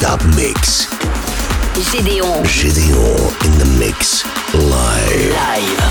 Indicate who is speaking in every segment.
Speaker 1: non-stop mix.
Speaker 2: Gédéon.
Speaker 1: Gideon in the mix. Live.
Speaker 2: Live.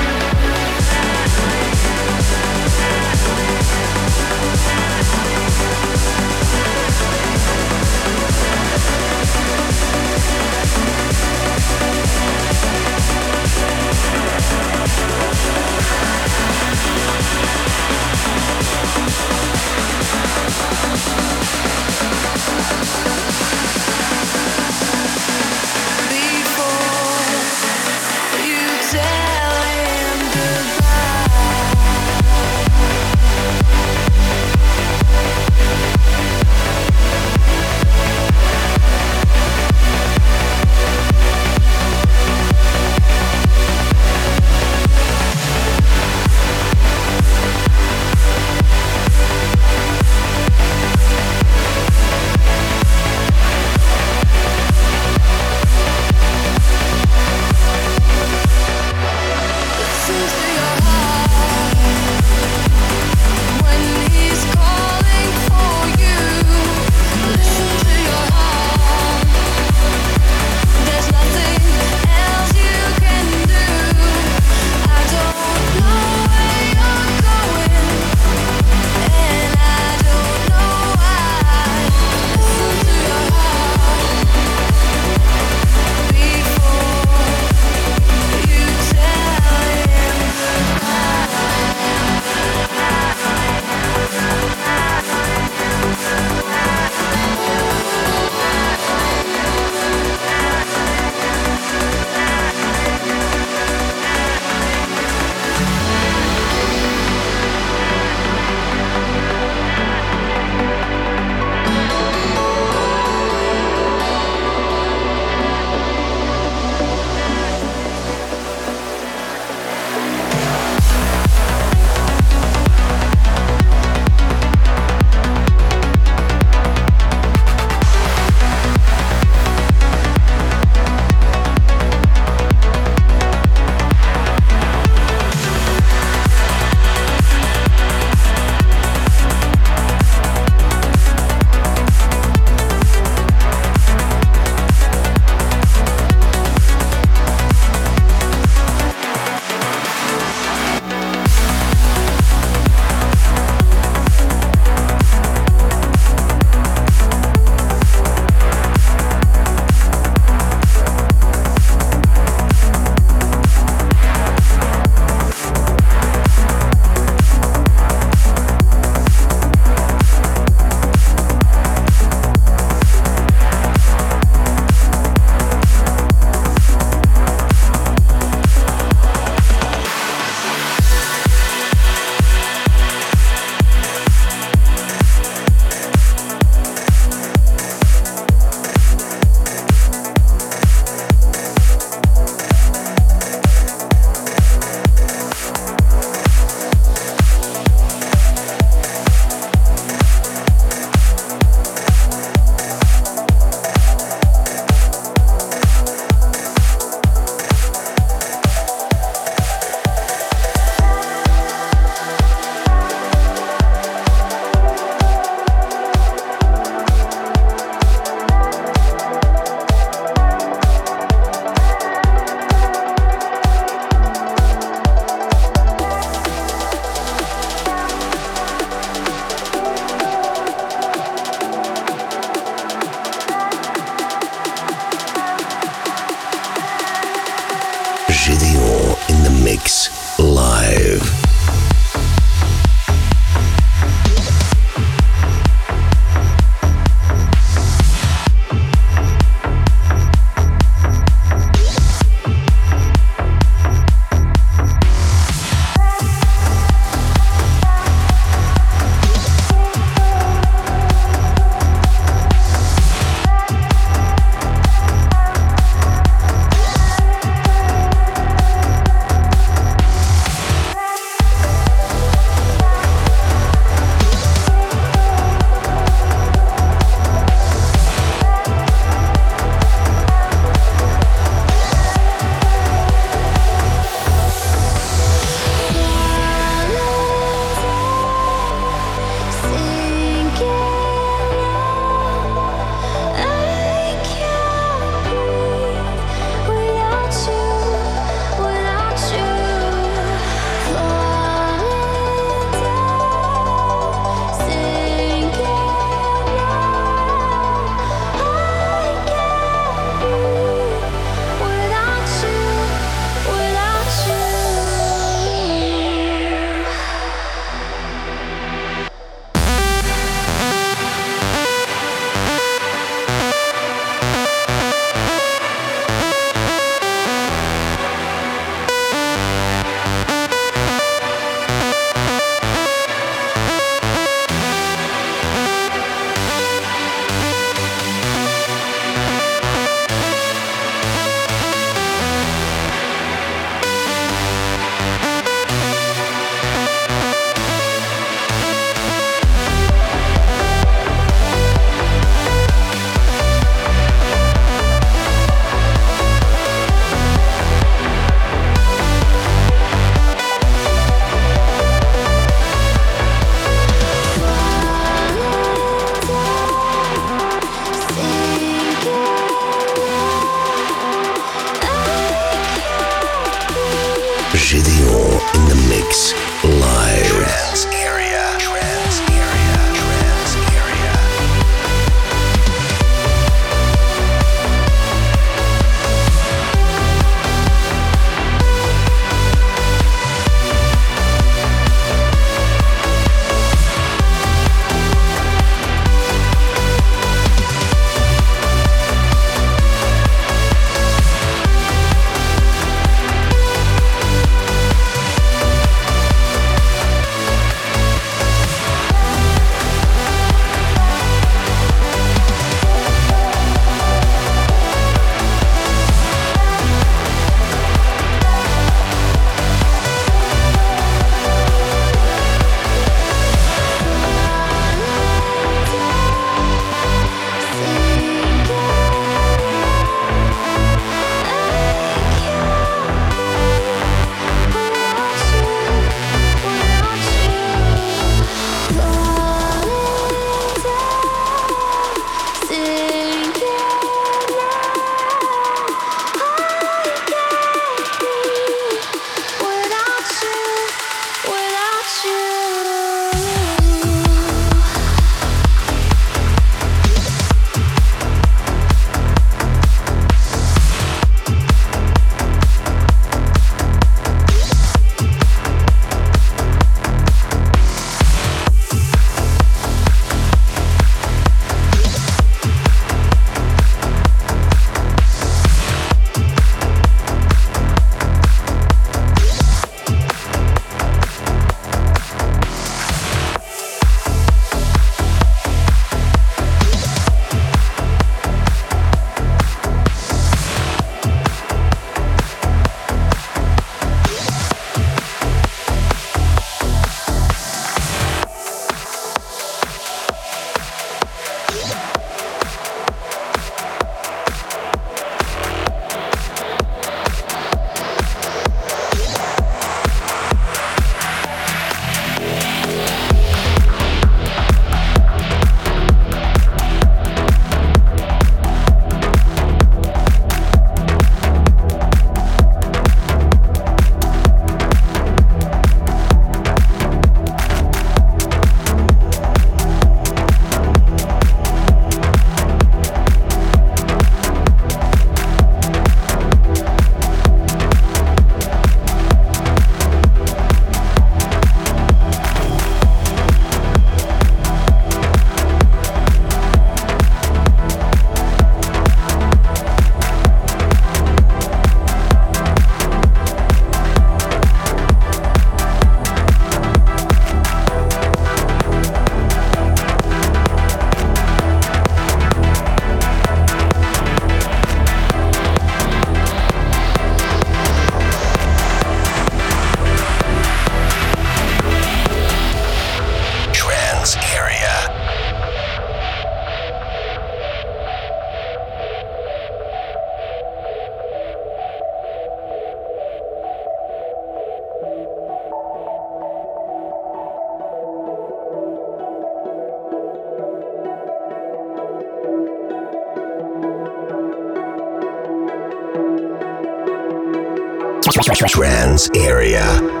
Speaker 1: Trans area.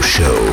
Speaker 1: Show.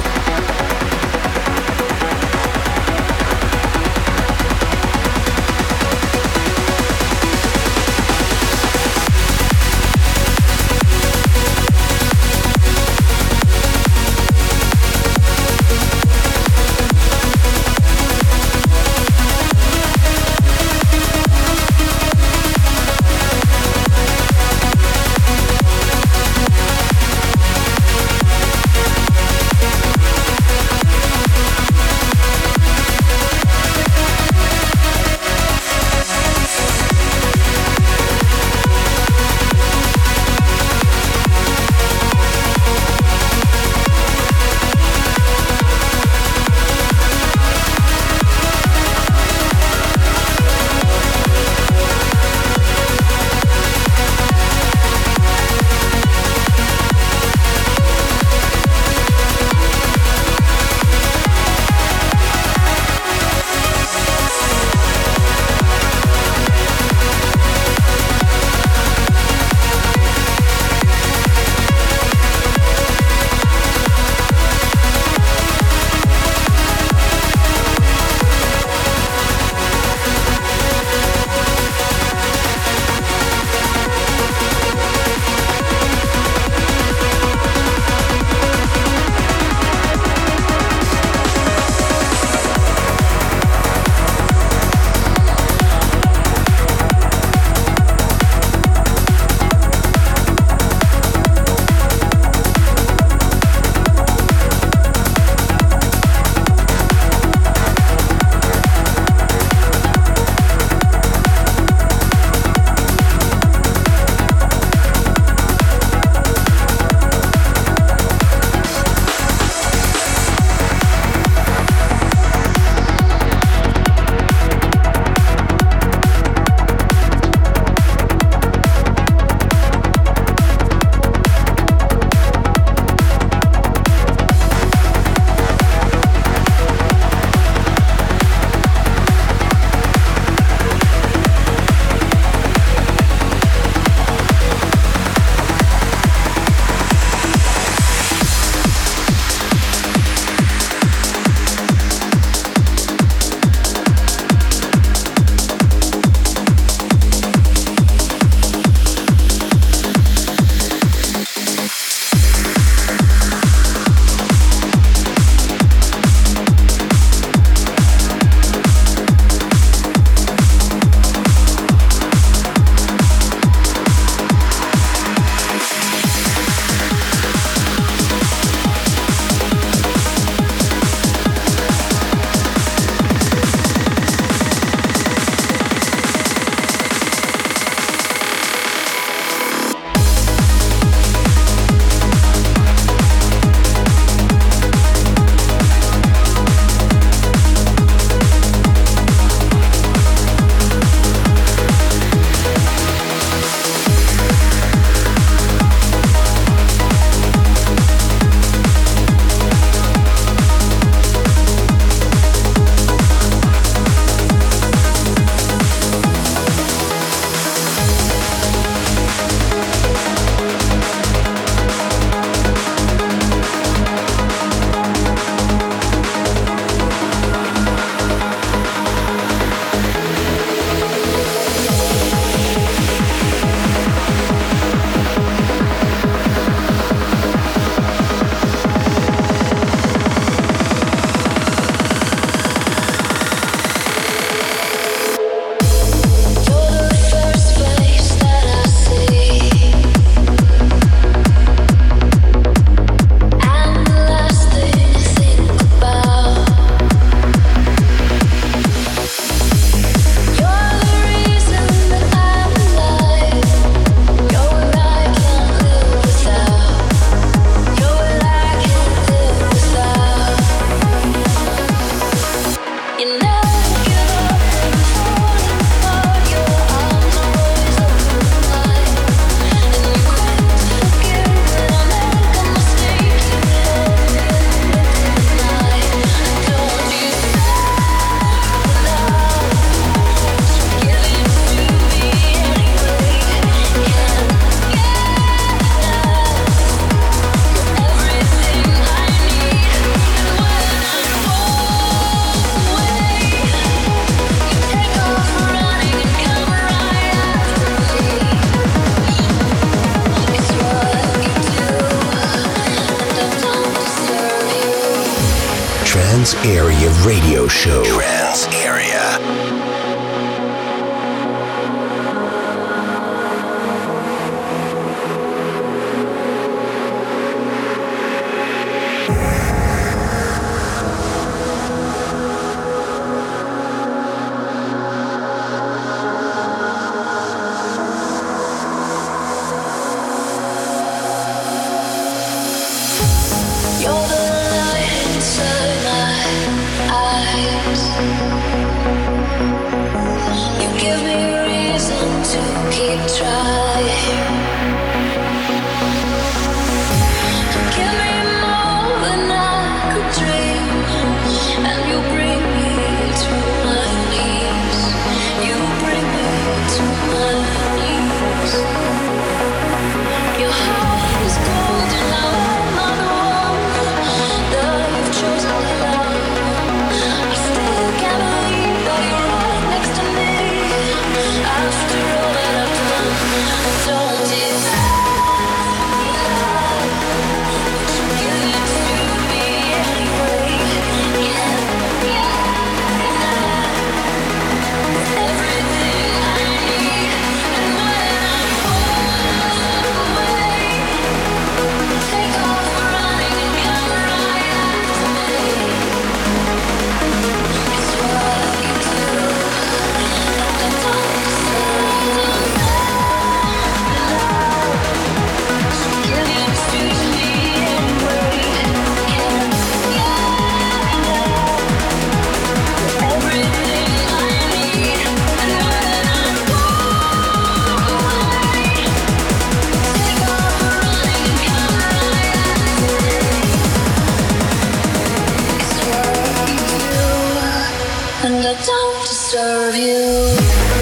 Speaker 3: try.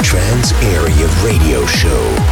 Speaker 3: trancearea.fr.